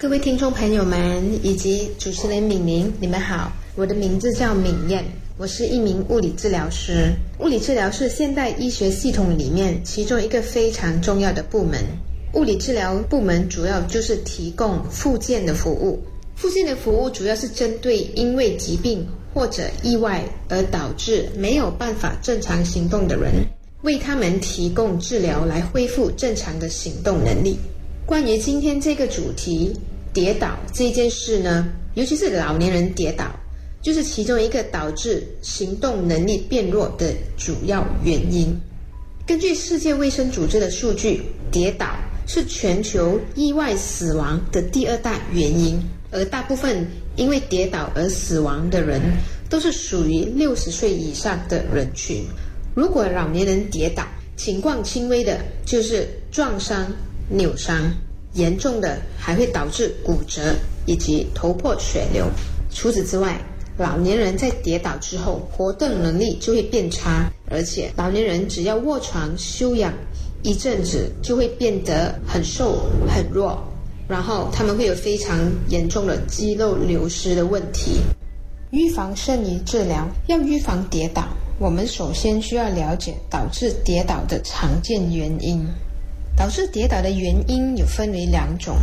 各位听众朋友们以及主持人敏玲，你们好，我的名字叫敏燕，我是一名物理治疗师。物理治疗是现代医学系统里面其中一个非常重要的部门。物理治疗部门主要就是提供复健的服务，复健的服务主要是针对因为疾病或者意外而导致没有办法正常行动的人，为他们提供治疗来恢复正常的行动能力。关于今天这个主题。跌倒这件事呢，尤其是老年人跌倒，就是其中一个导致行动能力变弱的主要原因。根据世界卫生组织的数据，跌倒是全球意外死亡的第二大原因，而大部分因为跌倒而死亡的人，都是属于六十岁以上的人群。如果老年人跌倒，情况轻微的，就是撞伤、扭伤。严重的还会导致骨折以及头破血流。除此之外，老年人在跌倒之后，活动能力就会变差，而且老年人只要卧床休养一阵子，就会变得很瘦很弱，然后他们会有非常严重的肌肉流失的问题。预防胜于治疗，要预防跌倒，我们首先需要了解导致跌倒的常见原因。导致跌倒的原因有分为两种，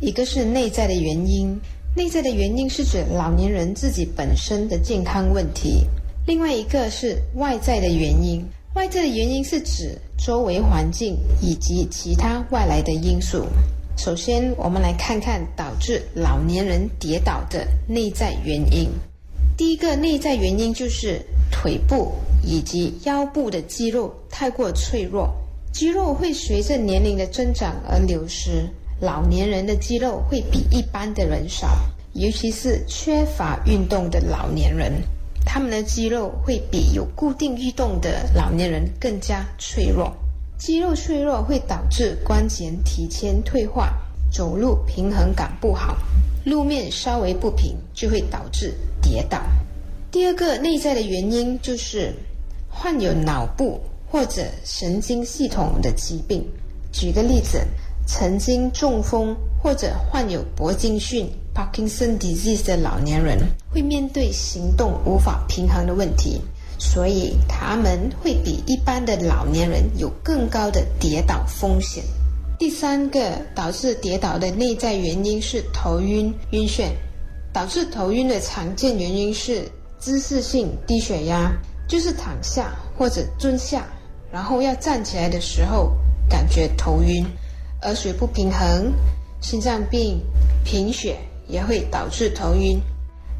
一个是内在的原因，内在的原因是指老年人自己本身的健康问题；另外一个是外在的原因，外在的原因是指周围环境以及其他外来的因素。首先，我们来看看导致老年人跌倒的内在原因。第一个内在原因就是腿部以及腰部的肌肉太过脆弱。肌肉会随着年龄的增长而流失，老年人的肌肉会比一般的人少，尤其是缺乏运动的老年人，他们的肌肉会比有固定运动的老年人更加脆弱。肌肉脆弱会导致关节提前退化，走路平衡感不好，路面稍微不平就会导致跌倒。第二个内在的原因就是患有脑部。或者神经系统的疾病，举个例子，曾经中风或者患有铂金逊 （Parkinson disease） 的老年人，会面对行动无法平衡的问题，所以他们会比一般的老年人有更高的跌倒风险。第三个导致跌倒的内在原因是头晕、晕眩。导致头晕的常见原因是姿势性低血压，就是躺下或者蹲下。然后要站起来的时候，感觉头晕，耳水不平衡，心脏病、贫血也会导致头晕。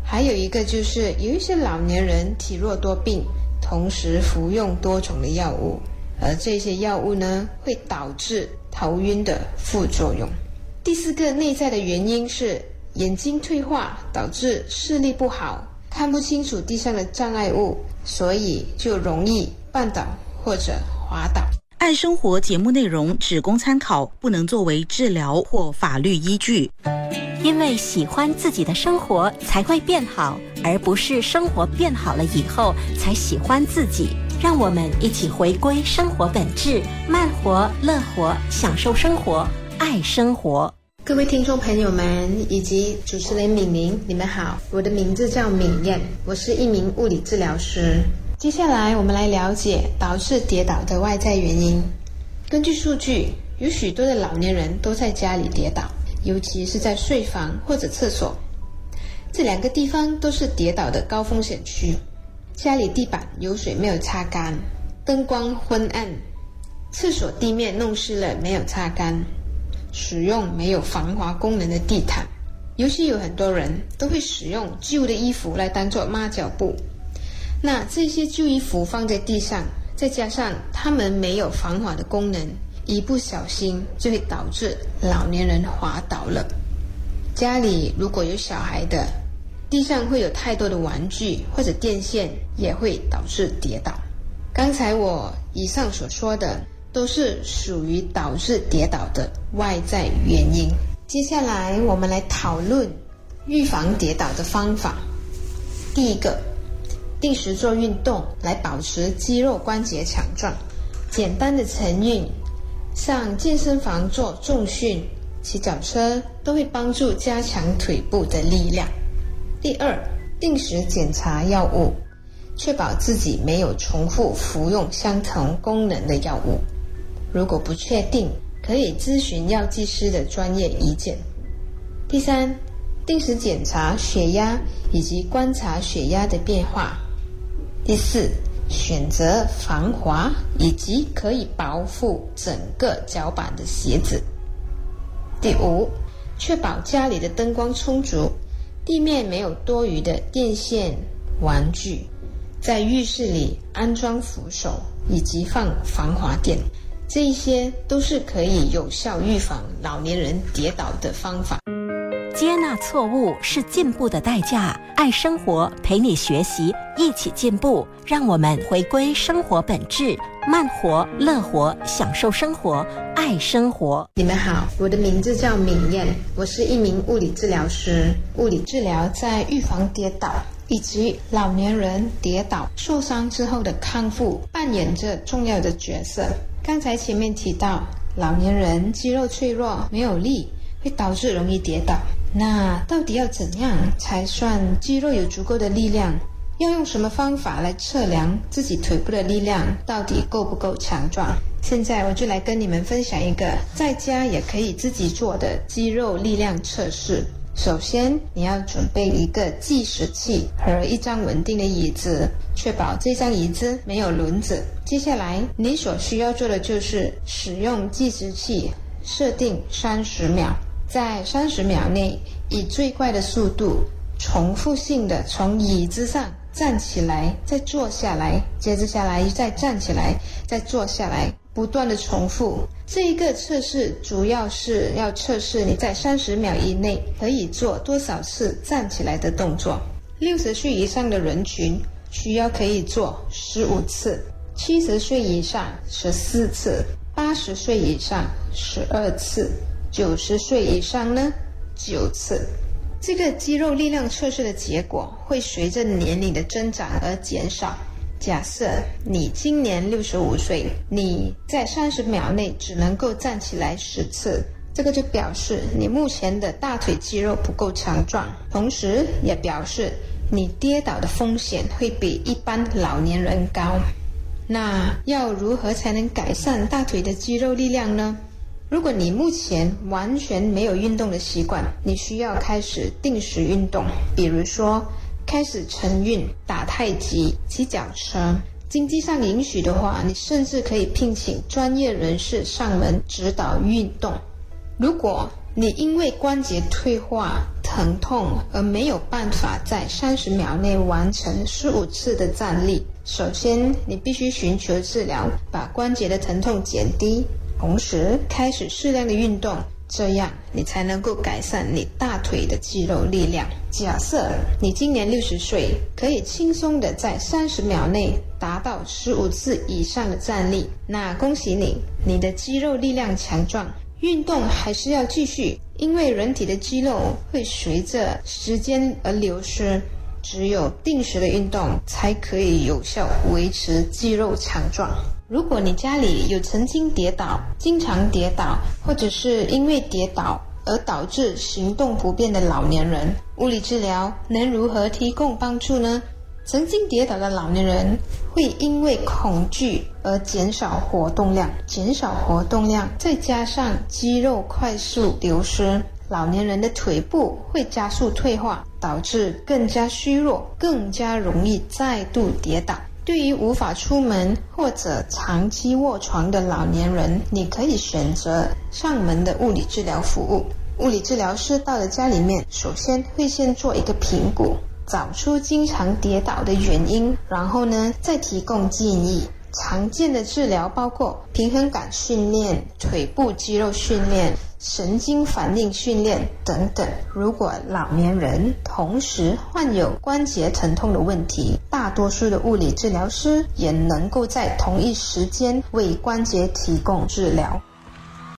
还有一个就是有一些老年人体弱多病，同时服用多种的药物，而这些药物呢会导致头晕的副作用。第四个内在的原因是眼睛退化，导致视力不好，看不清楚地上的障碍物，所以就容易绊倒。或者滑倒。爱生活节目内容只供参考，不能作为治疗或法律依据。因为喜欢自己的生活才会变好，而不是生活变好了以后才喜欢自己。让我们一起回归生活本质，慢活、乐活，享受生活，爱生活。各位听众朋友们以及主持人敏玲，你们好，我的名字叫敏燕，我是一名物理治疗师。接下来，我们来了解导致跌倒的外在原因。根据数据，有许多的老年人都在家里跌倒，尤其是在睡房或者厕所，这两个地方都是跌倒的高风险区。家里地板有水没有擦干，灯光昏暗，厕所地面弄湿了没有擦干，使用没有防滑功能的地毯，尤其有很多人都会使用旧的衣服来当做抹脚布。那这些旧衣服放在地上，再加上他们没有防滑的功能，一不小心就会导致老年人滑倒了。家里如果有小孩的，地上会有太多的玩具或者电线，也会导致跌倒。刚才我以上所说的都是属于导致跌倒的外在原因。接下来我们来讨论预防跌倒的方法。第一个。定时做运动来保持肌肉关节强壮，简单的晨运，上健身房做重训骑脚车都会帮助加强腿部的力量。第二，定时检查药物，确保自己没有重复服用相同功能的药物。如果不确定，可以咨询药剂师的专业意见。第三，定时检查血压以及观察血压的变化。第四，选择防滑以及可以保护整个脚板的鞋子。第五，确保家里的灯光充足，地面没有多余的电线、玩具，在浴室里安装扶手以及放防滑垫，这一些都是可以有效预防老年人跌倒的方法。接纳错误是进步的代价。爱生活，陪你学习，一起进步。让我们回归生活本质，慢活、乐活，享受生活，爱生活。你们好，我的名字叫敏燕，我是一名物理治疗师。物理治疗在预防跌倒以及老年人跌倒受伤之后的康复扮演着重要的角色。刚才前面提到，老年人肌肉脆弱，没有力，会导致容易跌倒。那到底要怎样才算肌肉有足够的力量？要用什么方法来测量自己腿部的力量到底够不够强壮？现在我就来跟你们分享一个在家也可以自己做的肌肉力量测试。首先，你要准备一个计时器和一张稳定的椅子，确保这张椅子没有轮子。接下来，你所需要做的就是使用计时器设定三十秒。在三十秒内，以最快的速度，重复性的从椅子上站起来，再坐下来，接着下来再站起来，再坐下来，不断的重复。这一个测试主要是要测试你在三十秒以内可以做多少次站起来的动作。六十岁以上的人群需要可以做十五次，七十岁以上十四次，八十岁以上十二次。九十岁以上呢，九次。这个肌肉力量测试的结果会随着年龄的增长而减少。假设你今年六十五岁，你在三十秒内只能够站起来十次，这个就表示你目前的大腿肌肉不够强壮，同时也表示你跌倒的风险会比一般老年人高。那要如何才能改善大腿的肌肉力量呢？如果你目前完全没有运动的习惯，你需要开始定时运动，比如说开始晨运、打太极、骑脚车。经济上允许的话，你甚至可以聘请专业人士上门指导运动。如果你因为关节退化、疼痛而没有办法在三十秒内完成十五次的站立，首先你必须寻求治疗，把关节的疼痛减低。同时开始适量的运动，这样你才能够改善你大腿的肌肉力量。假设你今年六十岁，可以轻松的在三十秒内达到十五次以上的站立，那恭喜你，你的肌肉力量强壮。运动还是要继续，因为人体的肌肉会随着时间而流失，只有定时的运动才可以有效维持肌肉强壮。如果你家里有曾经跌倒、经常跌倒，或者是因为跌倒而导致行动不便的老年人，物理治疗能如何提供帮助呢？曾经跌倒的老年人会因为恐惧而减少活动量，减少活动量，再加上肌肉快速流失，老年人的腿部会加速退化，导致更加虚弱，更加容易再度跌倒。对于无法出门或者长期卧床的老年人，你可以选择上门的物理治疗服务。物理治疗师到了家里面，首先会先做一个评估，找出经常跌倒的原因，然后呢再提供建议。常见的治疗包括平衡感训练、腿部肌肉训练、神经反应训练等等。如果老年人同时患有关节疼痛的问题，大多数的物理治疗师也能够在同一时间为关节提供治疗。